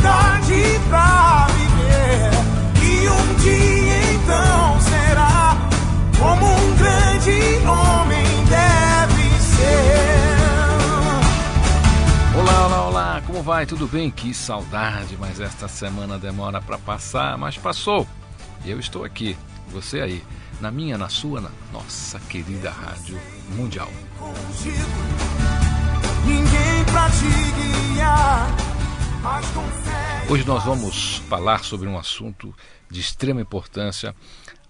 liberdade pra viver. E um dia então será como um grande homem deve ser. Olá, olá, olá, como vai? Tudo bem? Que saudade, mas esta semana demora para passar, mas passou. Eu estou aqui, você aí, na minha, na sua, na nossa querida Rádio Mundial. Ninguém pra te guiar, Hoje nós vamos falar sobre um assunto de extrema importância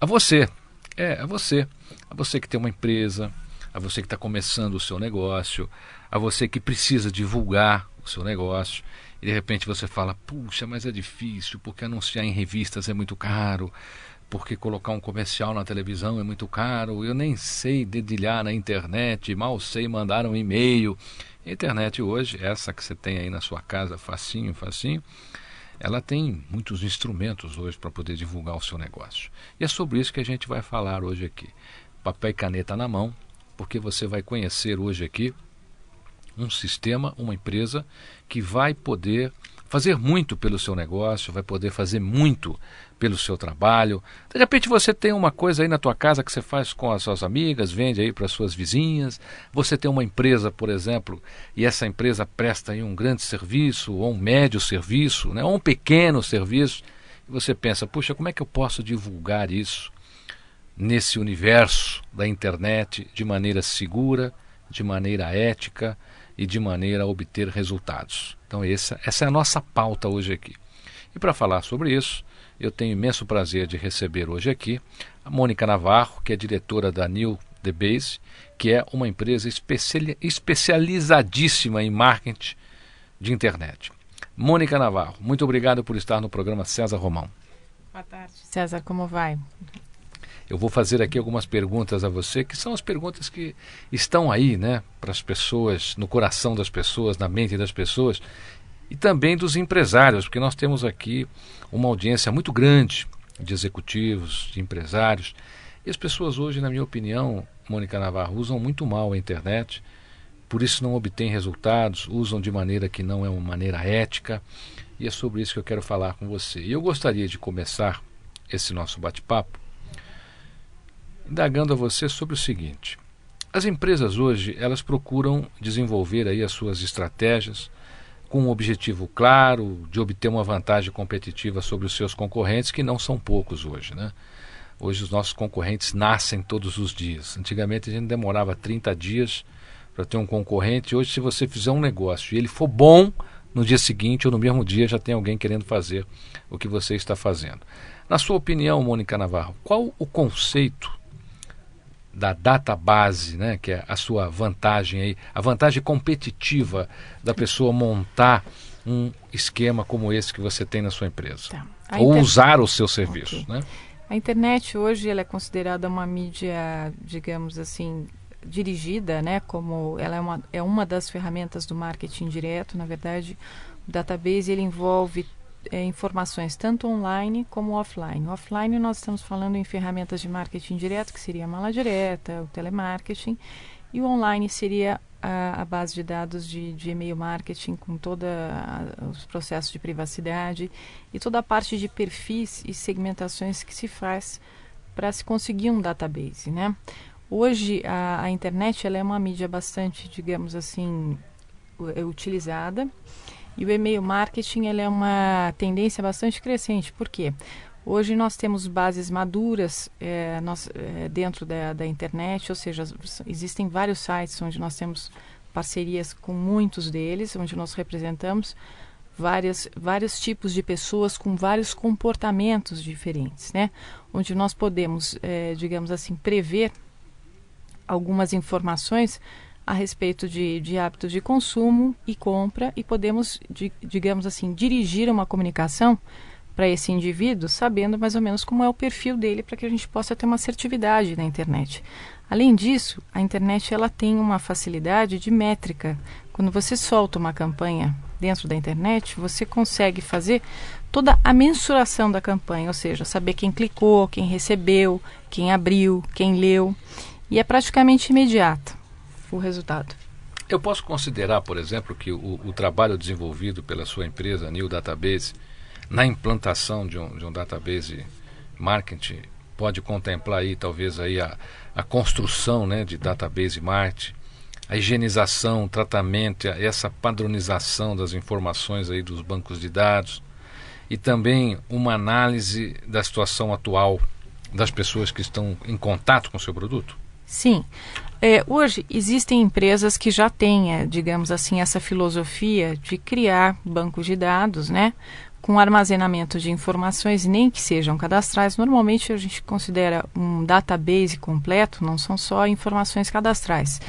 a você. É, a você. A você que tem uma empresa, a você que está começando o seu negócio, a você que precisa divulgar o seu negócio. E de repente você fala: puxa, mas é difícil, porque anunciar em revistas é muito caro, porque colocar um comercial na televisão é muito caro, eu nem sei dedilhar na internet, mal sei mandar um e-mail. A internet hoje, essa que você tem aí na sua casa, facinho, facinho, ela tem muitos instrumentos hoje para poder divulgar o seu negócio. E é sobre isso que a gente vai falar hoje aqui. Papel e caneta na mão, porque você vai conhecer hoje aqui um sistema, uma empresa que vai poder fazer muito pelo seu negócio, vai poder fazer muito pelo seu trabalho. De repente você tem uma coisa aí na tua casa que você faz com as suas amigas, vende aí para as suas vizinhas. Você tem uma empresa, por exemplo, e essa empresa presta aí um grande serviço, ou um médio serviço, né, ou um pequeno serviço. E você pensa, puxa, como é que eu posso divulgar isso nesse universo da internet de maneira segura, de maneira ética e de maneira a obter resultados. Então essa, essa é a nossa pauta hoje aqui. E para falar sobre isso, eu tenho imenso prazer de receber hoje aqui a Mônica Navarro, que é diretora da New The Base, que é uma empresa especiali- especializadíssima em marketing de internet. Mônica Navarro, muito obrigado por estar no programa César Romão. Boa tarde. César, como vai? Eu vou fazer aqui algumas perguntas a você, que são as perguntas que estão aí, né, para as pessoas, no coração das pessoas, na mente das pessoas, e também dos empresários, porque nós temos aqui uma audiência muito grande de executivos, de empresários, e as pessoas hoje, na minha opinião, Mônica Navarro, usam muito mal a internet, por isso não obtêm resultados, usam de maneira que não é uma maneira ética, e é sobre isso que eu quero falar com você. E eu gostaria de começar esse nosso bate-papo indagando a você sobre o seguinte: as empresas hoje elas procuram desenvolver aí as suas estratégias com um objetivo claro de obter uma vantagem competitiva sobre os seus concorrentes, que não são poucos hoje, né? Hoje os nossos concorrentes nascem todos os dias. Antigamente a gente demorava 30 dias para ter um concorrente. Hoje, se você fizer um negócio e ele for bom, no dia seguinte ou no mesmo dia já tem alguém querendo fazer o que você está fazendo. Na sua opinião, Mônica Navarro, qual o conceito da database, né, que é a sua vantagem aí, a vantagem competitiva da pessoa montar um esquema como esse que você tem na sua empresa? Tá. Ou usar o seu serviço, Ok. né? A internet hoje ela é considerada uma mídia, digamos assim, dirigida, né? Como ela é uma, é uma das ferramentas do marketing direto. Na verdade, o database ele envolve é, informações tanto online como offline. Offline nós estamos falando em ferramentas de marketing direto, que seria a mala direta, o telemarketing, e o online seria a, a base de dados de, de e-mail marketing com todos os processos de privacidade e toda a parte de perfis e segmentações que se faz para se conseguir um database, né? Hoje a, a internet ela é uma mídia bastante, digamos assim, é utilizada e o e-mail marketing ela é uma tendência bastante crescente. Por quê? Hoje nós temos bases maduras é, nós, é, dentro da, da internet, ou seja, existem vários sites onde nós temos parcerias com muitos deles, onde nós representamos várias, vários tipos de pessoas com vários comportamentos diferentes, né? Onde nós podemos, é, digamos assim, prever algumas informações a respeito de, de hábitos de consumo e compra e podemos, de, digamos assim, dirigir uma comunicação para esse indivíduo, sabendo mais ou menos como é o perfil dele para que a gente possa ter uma assertividade na internet. Além disso, a internet ela tem uma facilidade de métrica. Quando você solta uma campanha dentro da internet, você consegue fazer toda a mensuração da campanha, ou seja, saber quem clicou, quem recebeu, quem abriu, quem leu, e é praticamente imediato o resultado. Eu posso considerar, por exemplo, que o, o trabalho desenvolvido pela sua empresa, New Database, na implantação de um, de um database marketing pode contemplar aí talvez aí a, a construção né, de database marketing, a higienização, o tratamento, essa padronização das informações aí dos bancos de dados e também uma análise da situação atual das pessoas que estão em contato com o seu produto? Sim. É, hoje existem empresas que já têm, é, digamos assim, essa filosofia de criar bancos de dados, né, com armazenamento de informações, nem que sejam cadastrais. Normalmente a gente considera um database completo, não são só informações cadastrais,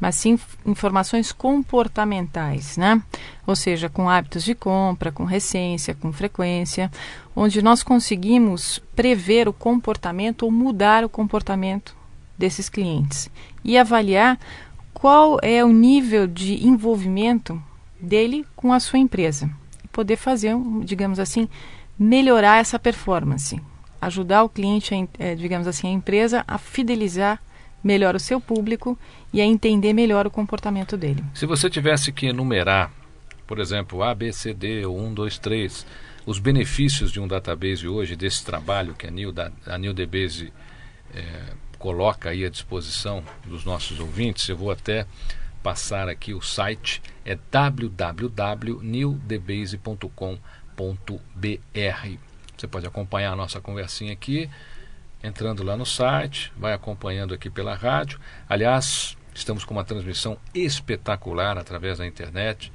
mas sim informações comportamentais, né? Ou seja, com hábitos de compra, com recência, com frequência, onde nós conseguimos prever o comportamento ou mudar o comportamento desses clientes e avaliar qual é o nível de envolvimento dele com a sua empresa poder fazer, digamos assim, melhorar essa performance, ajudar o cliente, a, digamos assim, a empresa a fidelizar melhor o seu público e a entender melhor o comportamento dele. Se você tivesse que enumerar, por exemplo, A, B, C, D, ou 1, 2, 3, os benefícios de um database hoje, desse trabalho que a New, a New DBase é, coloca aí à disposição dos nossos ouvintes, eu vou até passar aqui o site é www.newdebase.com.br. Você pode acompanhar a nossa conversinha aqui, entrando lá no site, vai acompanhando aqui pela rádio. Aliás, estamos com uma transmissão espetacular através da internet.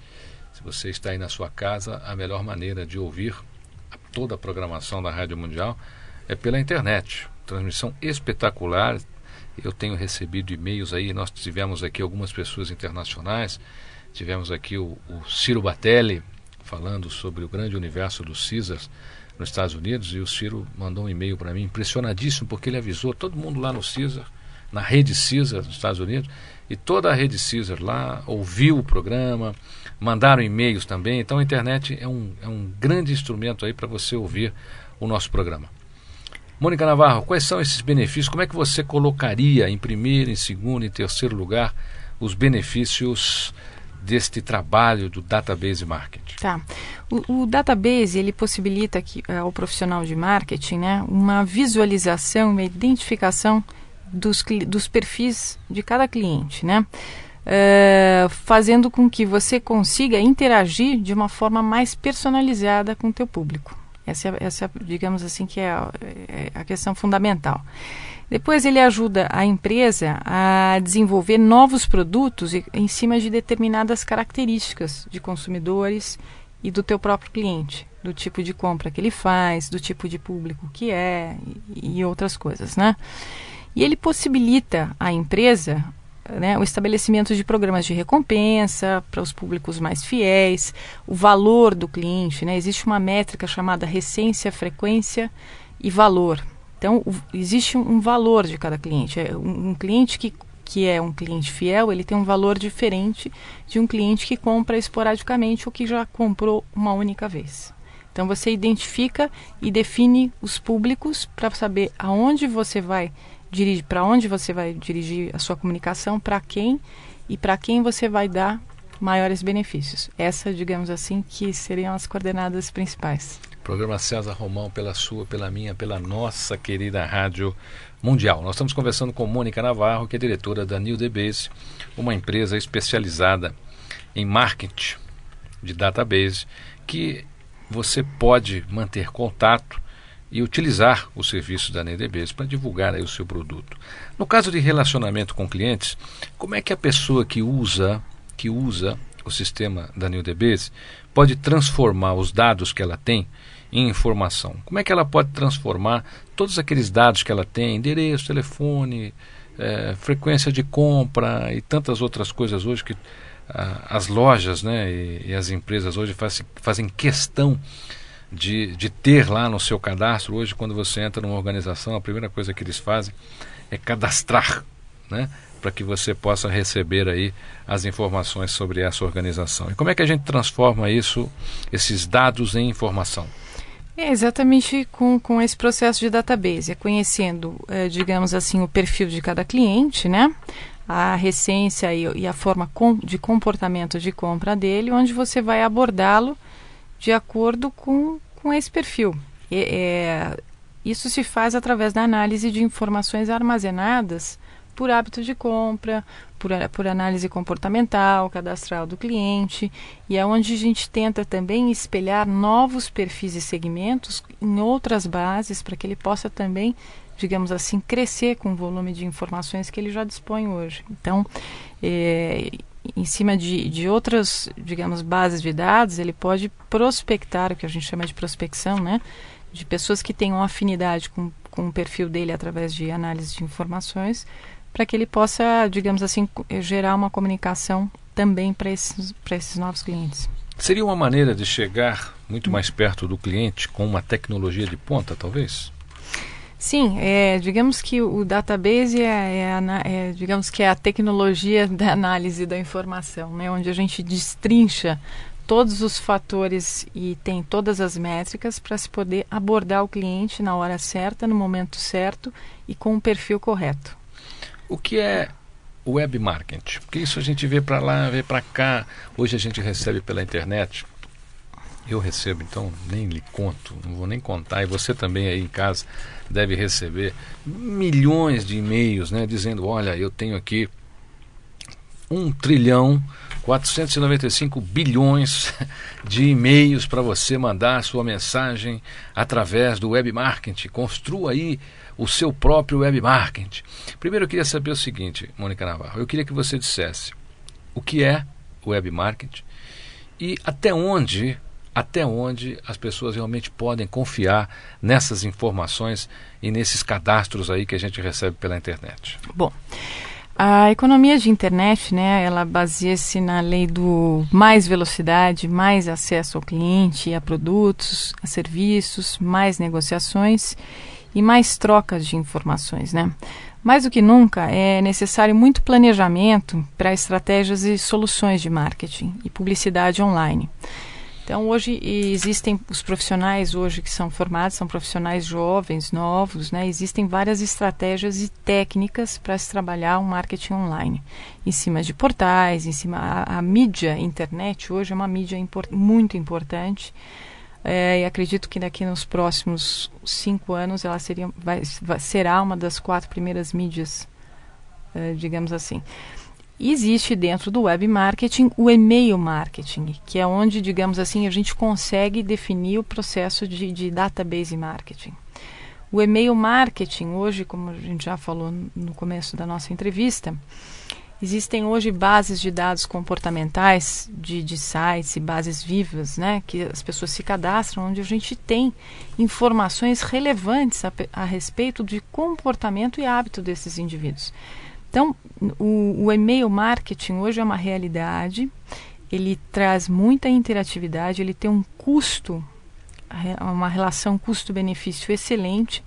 Se você está aí na sua casa, a melhor maneira de ouvir toda a programação da Rádio Mundial é pela internet. Transmissão espetacular, eu tenho recebido e-mails aí, nós tivemos aqui algumas pessoas internacionais, tivemos aqui o, o Ciro Batelli falando sobre o grande universo dos Caesars nos Estados Unidos. E o Ciro mandou um e-mail para mim impressionadíssimo porque ele avisou todo mundo lá no Caesar, na rede Caesar dos Estados Unidos. E toda a rede Caesar lá ouviu o programa, mandaram e-mails também, então a internet é um, é um grande instrumento aí para você ouvir o nosso programa. Mônica Navarro, quais são esses benefícios? Como é que você colocaria em primeiro, em segundo, em terceiro lugar os benefícios deste trabalho do database marketing? Tá. O, o database ele possibilita que, uh, ao profissional de marketing né, uma visualização, uma identificação dos, dos perfis de cada cliente, né? Uh, fazendo com que você consiga interagir de uma forma mais personalizada com o teu público. Essa, é, essa digamos assim, que é a, é a questão fundamental. Depois ele ajuda a empresa a desenvolver novos produtos em cima de determinadas características de consumidores e do teu próprio cliente, do tipo de compra que ele faz, do tipo de público que é e, e outras coisas, né? E ele possibilita à empresa né, o estabelecimento de programas de recompensa para os públicos mais fiéis, o valor do cliente, né, existe uma métrica chamada recência, frequência e valor. Então, o, existe um, valor de cada cliente. É, um, um, cliente que, que é um cliente fiel, ele tem um valor diferente de um cliente que compra esporadicamente ou que já comprou uma única vez. Então, você identifica e define os públicos para saber aonde você vai dirige para onde você vai dirigir a sua comunicação, para quem e para quem você vai dar maiores benefícios. Essa, digamos assim, que seriam as coordenadas principais. Programa César Romão, pela sua, pela minha, pela nossa querida Rádio Mundial. Nós estamos conversando com Mônica Navarro, que é diretora da New Debase, uma empresa especializada em marketing de database, que você pode manter contato e utilizar o serviço da NDBase para divulgar aí o seu produto. No caso de relacionamento com clientes, como é que a pessoa que usa, que usa o sistema da NewDBase pode transformar os dados que ela tem em informação? Como é que ela pode transformar todos aqueles dados que ela tem, endereço, telefone, é, frequência de compra e tantas outras coisas hoje que as lojas né, e, e, as empresas hoje faz, fazem questão de, de ter lá no seu cadastro. Hoje, quando você entra numa organização, a primeira coisa que eles fazem é cadastrar, né? Para que você possa receber aí as informações sobre essa organização. E como é que a gente transforma isso, esses dados em informação? É exatamente com, com esse processo de database, é conhecendo, é, digamos assim, o perfil de cada cliente, né? a recência e, e a forma com, de comportamento de compra dele, onde você vai abordá-lo de acordo com, com esse perfil. É, isso se faz através da análise de informações armazenadas por hábito de compra, por, por análise comportamental, cadastral do cliente, e é onde a gente tenta também espelhar novos perfis e segmentos em outras bases para que ele possa também digamos assim, crescer com o volume de informações que ele já dispõe hoje. Então, é, em cima de, de outras, digamos, bases de dados, ele pode prospectar, o que a gente chama de prospecção, né? De pessoas que tenham afinidade com, com o perfil dele através de análise de informações, para que ele possa, digamos assim, gerar uma comunicação também para esses, esses novos clientes. Seria uma maneira de chegar muito mais perto do cliente com uma tecnologia de ponta, talvez? Sim, é, digamos que o database é, é, é, digamos que é a tecnologia da análise da informação, né, onde a gente destrincha todos os fatores e tem todas as métricas para se poder abordar o cliente na hora certa, no momento certo e com o perfil correto. O que é web marketing? Porque isso a gente vê para lá, vê para cá. Hoje a gente recebe pela internet eu recebo, então nem lhe conto, não vou nem contar. E você também aí em casa deve receber milhões de e-mails, né, dizendo: olha, eu tenho aqui um trilhão 495 bilhões de e-mails para você mandar sua mensagem através do web marketing. Construa aí o seu próprio web marketing. Primeiro eu queria saber o seguinte, Mônica Navarro, eu queria que você dissesse o que é o web marketing e até onde até onde as pessoas realmente podem confiar nessas informações e nesses cadastros aí que a gente recebe pela internet? Bom, a economia de internet, né, ela baseia-se na lei do mais velocidade, mais acesso ao cliente, a produtos, a serviços, mais negociações e mais trocas de informações, né? Mais do que nunca, é necessário muito planejamento para estratégias e soluções de marketing e publicidade online. Então hoje existem os profissionais hoje que são formados, são profissionais jovens, novos, né? Existem várias estratégias e técnicas para se trabalhar um marketing online, em cima de portais, em cima a, a mídia internet hoje é uma mídia import, muito importante. É, e acredito que daqui nos próximos cinco anos ela seria, vai, será uma das quatro primeiras mídias, é, digamos assim existe dentro do web marketing o e-mail marketing, que é onde, digamos assim, a gente consegue definir o processo de, de database marketing. O e-mail marketing, hoje, como a gente já falou no começo da nossa entrevista, existem hoje bases de dados comportamentais de, de sites e bases vivas, né, que as pessoas se cadastram, onde a gente tem informações relevantes a, a respeito de comportamento e hábito desses indivíduos. Então, o, o e-mail marketing hoje é uma realidade, ele traz muita interatividade, ele tem um custo, uma relação custo-benefício excelente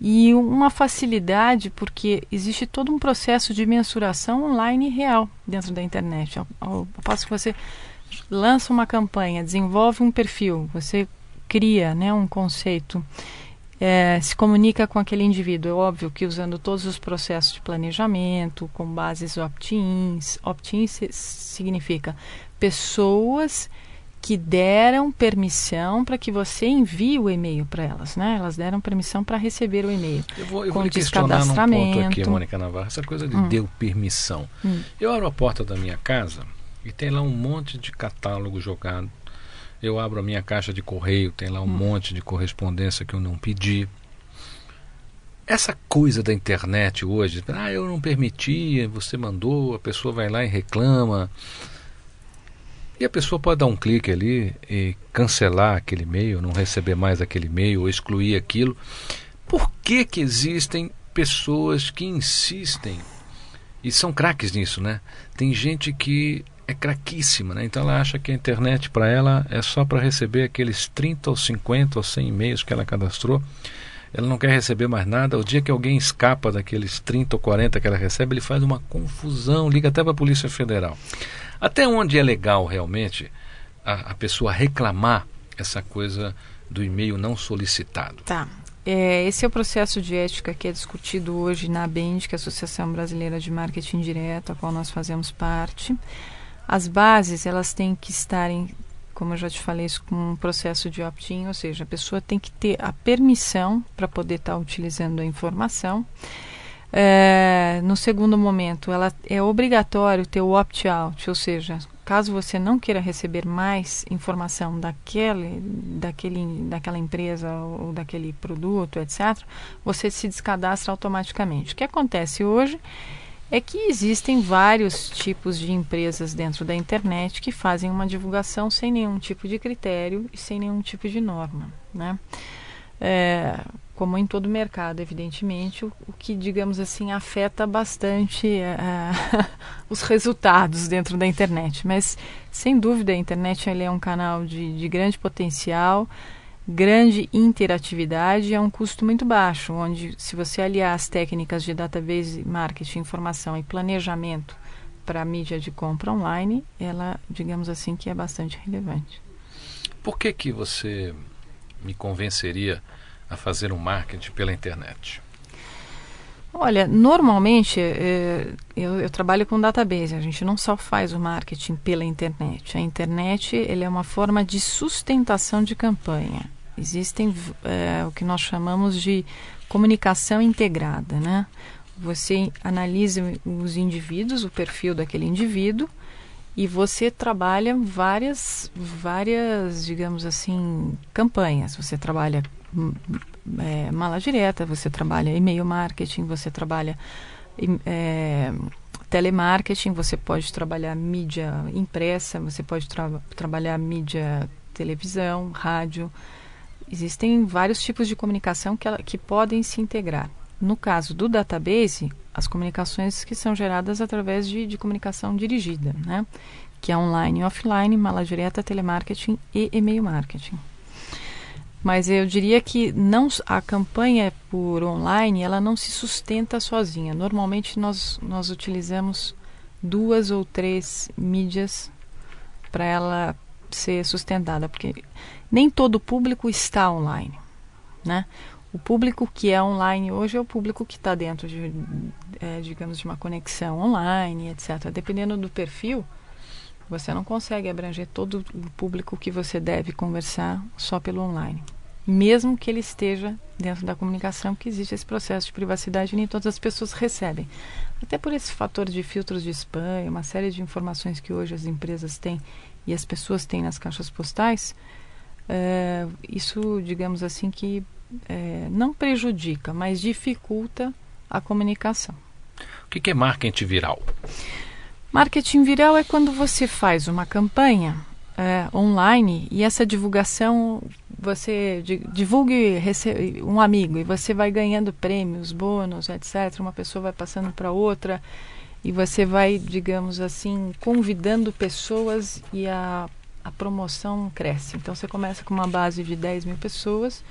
e uma facilidade porque existe todo um processo de mensuração online real dentro da internet. Ao, ao passo que você lança uma campanha, desenvolve um perfil, você cria né, um conceito é, se comunica com aquele indivíduo. É óbvio que usando todos os processos de planejamento, com bases opt-ins. Opt-in significa pessoas que deram permissão para que você envie o e-mail para elas, né? Elas deram permissão para receber o e-mail. Eu vou, eu com vou questionar num ponto aqui, Mônica Navarro, essa coisa de hum. deu permissão. Hum. Eu abro a porta da minha casa e tem lá um monte de catálogo jogado eu abro a minha caixa de correio, tem lá um hum. monte de correspondência que eu não pedi. Essa coisa da internet hoje, ah, eu não permiti, você mandou, a pessoa vai lá e reclama. E a pessoa pode dar um clique ali e cancelar aquele e-mail, não receber mais aquele e-mail ou excluir aquilo. Por que, que existem pessoas que insistem e são craques nisso, né? Tem gente que é craquíssima, né? Então ela acha que a internet para ela é só para receber aqueles 30 ou 50 ou 100 e-mails que ela cadastrou. Ela não quer receber mais nada. O dia que alguém escapa daqueles 30 ou 40 que ela recebe, ele faz uma confusão, liga até para a Polícia Federal. Até onde é legal realmente a, a pessoa reclamar essa coisa do e-mail não solicitado? Tá. É, esse é o processo de ética que é discutido hoje na ABEND, que é a Associação Brasileira de Marketing Direto, a qual nós fazemos parte. As bases, elas têm que estarem, como eu já te falei, com um processo de opt-in, ou seja, a pessoa tem que ter a permissão para poder estar tá utilizando a informação. É, no segundo momento, ela é obrigatório ter o opt-out, ou seja, caso você não queira receber mais informação daquele, daquele, daquela empresa ou daquele produto, etc., você se descadastra automaticamente. O que acontece hoje é que existem vários tipos de empresas dentro da internet que fazem uma divulgação sem nenhum tipo de critério e sem nenhum tipo de norma, né? É, como em todo mercado, evidentemente, o, o que, digamos assim, afeta bastante é, os resultados dentro da internet. Mas, sem dúvida, a internet é um canal de, de grande potencial, grande interatividade a um custo muito baixo, onde se você aliar as técnicas de database, marketing, informação e planejamento para a mídia de compra online, ela, digamos assim, que é bastante relevante. Por que que você me convenceria a fazer um marketing pela internet? Olha, normalmente é, eu, eu, trabalho com database. A gente não só faz o marketing pela internet. A internet ele é uma forma de sustentação de campanha. Existem é, o que nós chamamos de comunicação integrada, né? Você analisa os indivíduos, o perfil daquele indivíduo, e você trabalha várias, várias, digamos assim, campanhas. Você trabalha hum, é, mala direta, você trabalha e-mail marketing, você trabalha é, telemarketing, você pode trabalhar mídia impressa, você pode tra trabalhar mídia televisão, rádio. Existem vários tipos de comunicação que, que podem se integrar. No caso do database, as comunicações que são geradas através de, de comunicação dirigida, né? que é online e offline, mala direta, telemarketing e e-mail marketing. Mas eu diria que não a campanha por online ela não se sustenta sozinha. Normalmente nós, nós utilizamos duas ou três mídias para ela ser sustentada, porque nem todo público está online, né? O público que é online hoje é o público que está dentro de, é, digamos, de uma conexão online, etc. Dependendo do perfil, você não consegue abranger todo o público que você deve conversar só pelo online. Mesmo que ele esteja dentro da comunicação, que existe esse processo de privacidade e nem todas as pessoas recebem. Até por esse fator de filtros de spam, uma série de informações que hoje as empresas têm e as pessoas têm nas caixas postais, é, isso, digamos assim, que é, não prejudica, mas dificulta a comunicação. O que é marketing viral? Marketing viral é quando você faz uma campanha é, online e essa divulgação você divulgue um amigo e você vai ganhando prêmios, bônus, etc. Uma pessoa vai passando para outra e você vai, digamos assim, convidando pessoas e a a promoção cresce. Então você começa com uma base de 10 mil pessoas,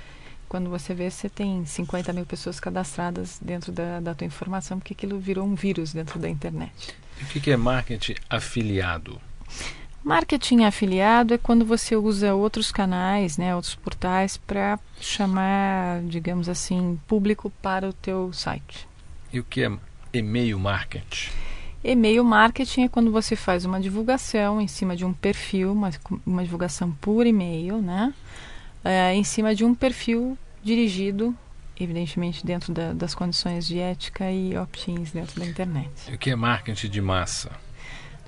quando você vê, você tem 50 mil pessoas cadastradas dentro da, da tua informação, porque aquilo virou um vírus dentro da internet. E o que é marketing afiliado? Marketing afiliado é quando você usa outros canais, né, outros portais para chamar, digamos assim, público para o teu site. E o que é e-mail marketing? E-mail marketing é quando você faz uma divulgação em cima de um perfil, uma, uma divulgação por e-mail, né? É, em cima de um perfil dirigido, evidentemente, dentro da, das condições de ética e opt-ins dentro da internet. E o que é marketing de massa?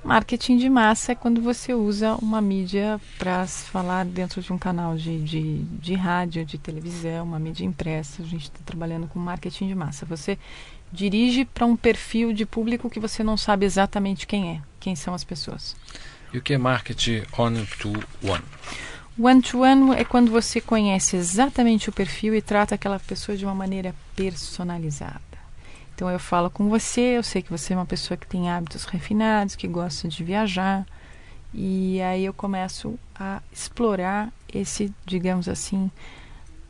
Marketing de massa é quando você usa uma mídia para falar dentro de um canal de, de, de rádio, de televisão, uma mídia impressa. A gente está trabalhando com marketing de massa. Você dirige para um perfil de público que você não sabe exatamente quem é, quem são as pessoas. E o que é marketing one-to-one? One-to-one é quando você conhece exatamente o perfil e trata aquela pessoa de uma maneira personalizada. Então eu falo com você, eu sei que você é uma pessoa que tem hábitos refinados, que gosta de viajar, e aí eu começo a explorar esse, digamos assim,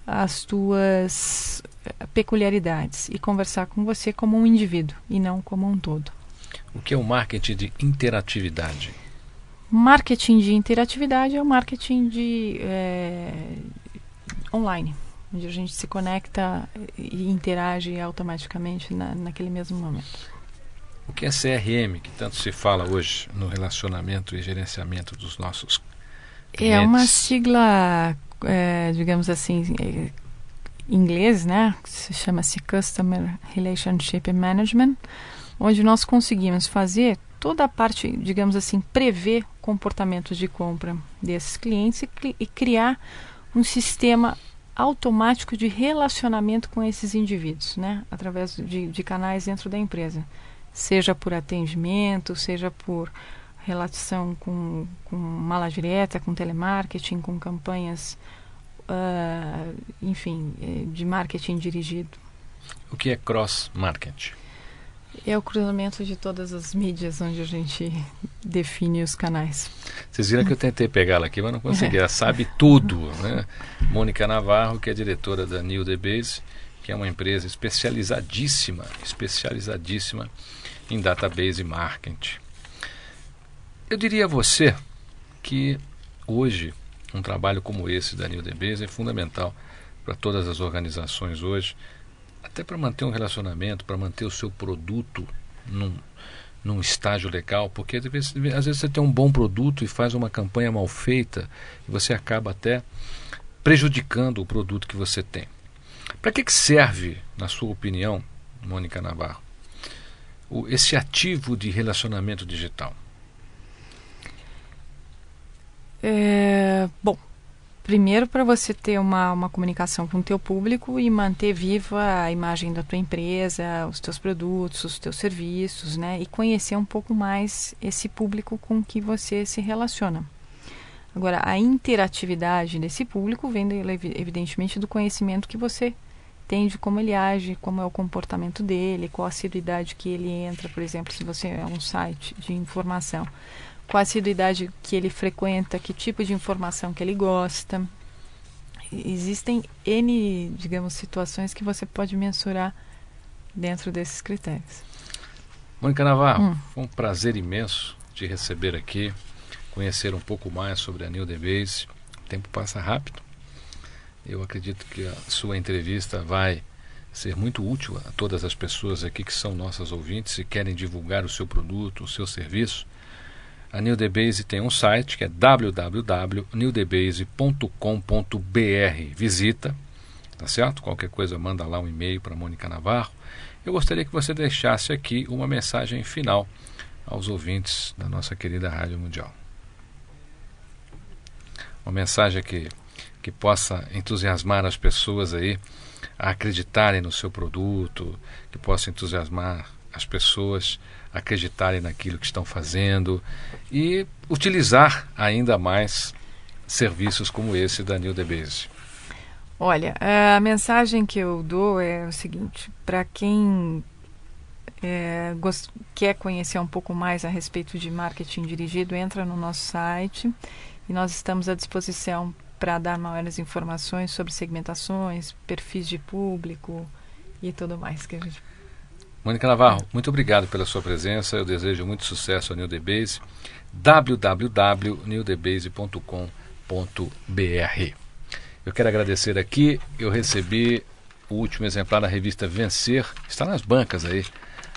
as tuas peculiaridades e conversar com você como um indivíduo e não como um todo. O que é o marketing de interatividade? Marketing de interatividade é o marketing de é, online onde a gente se conecta e interage automaticamente na, naquele mesmo momento. O que é CRM, que tanto se fala hoje no relacionamento e gerenciamento dos nossos clientes? É uma sigla, é, digamos assim, é, inglês, né? Se chama-se Customer Relationship Management, onde nós conseguimos fazer toda a parte, digamos assim, prever comportamentos de compra desses clientes e, e criar um sistema automático de relacionamento com esses indivíduos, né? através de, de canais dentro da empresa, seja por atendimento, seja por relação com, com mala direta, com telemarketing, com campanhas, uh, enfim, eh, de marketing dirigido. O que é cross-marketing? É o cruzamento de todas as mídias onde a gente define os canais. Vocês viram que eu tentei pegá-la aqui, mas não consegui. Ela sabe tudo. Né? Mônica Navarro, que é diretora da New The Base, que é uma empresa especializadíssima, especializadíssima em database marketing. Eu diria a você que hoje um trabalho como esse da New Base é fundamental para todas as organizações hoje até para manter um relacionamento, para manter o seu produto num, num estágio legal, porque às vezes, às vezes você tem um bom produto e faz uma campanha mal feita e você acaba até prejudicando o produto que você tem. Para que, que serve, na sua opinião, Mônica Navarro, o, esse ativo de relacionamento digital? É, bom, Primeiro, para você ter uma, uma comunicação com o teu público e manter viva a imagem da tua empresa, os teus produtos, os teus serviços, né? E conhecer um pouco mais esse público com que você se relaciona. Agora, a interatividade desse público vem, evidentemente, do conhecimento que você tem de como ele age, como é o comportamento dele, qual a assiduidade que ele entra, por exemplo, se você é um site de informação qual a assiduidade que ele frequenta, que tipo de informação que ele gosta. Existem N, digamos, situações que você pode mensurar dentro desses critérios. Mônica Navarro, hum. foi um prazer imenso te receber aqui, conhecer um pouco mais sobre a New The Base. O tempo passa rápido. Eu acredito que a sua entrevista vai ser muito útil a todas as pessoas aqui que são nossas ouvintes e querem divulgar o seu produto, o seu serviço. A New Base tem um site que é www.newdebase.com.br. Visita, tá certo? Qualquer coisa manda lá um e-mail para Mônica Navarro. Eu gostaria que você deixasse aqui uma mensagem final aos ouvintes da nossa querida Rádio Mundial. Uma mensagem que, que possa entusiasmar as pessoas aí a acreditarem no seu produto, que possa entusiasmar as pessoas acreditarem naquilo que estão fazendo e utilizar ainda mais serviços como esse da New Base. Olha, a mensagem que eu dou é o seguinte: para quem é, quer conhecer um pouco mais a respeito de marketing dirigido, entra no nosso site e nós estamos à disposição para dar maiores informações sobre segmentações, perfis de público e tudo mais que a gente Mônica Navarro, muito obrigado pela sua presença. Eu desejo muito sucesso ao New Debase. www.newdebase.com.br Eu quero agradecer aqui. Eu recebi o último exemplar da revista Vencer. Está nas bancas aí.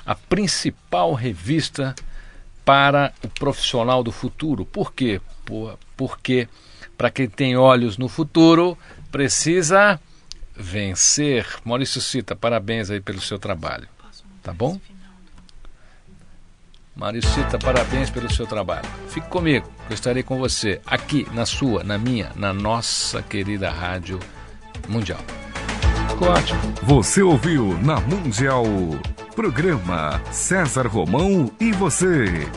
A principal revista para o profissional do futuro. Por quê? Por, porque para quem tem olhos no futuro, precisa vencer. Maurício Cita, parabéns aí pelo seu trabalho. Tá bom? Maurício Cita, parabéns pelo seu trabalho. Fique comigo, eu estarei com você aqui na sua, na minha, na nossa querida Rádio Mundial. Ficou ótimo. Você ouviu na Mundial. Programa César Romão e você.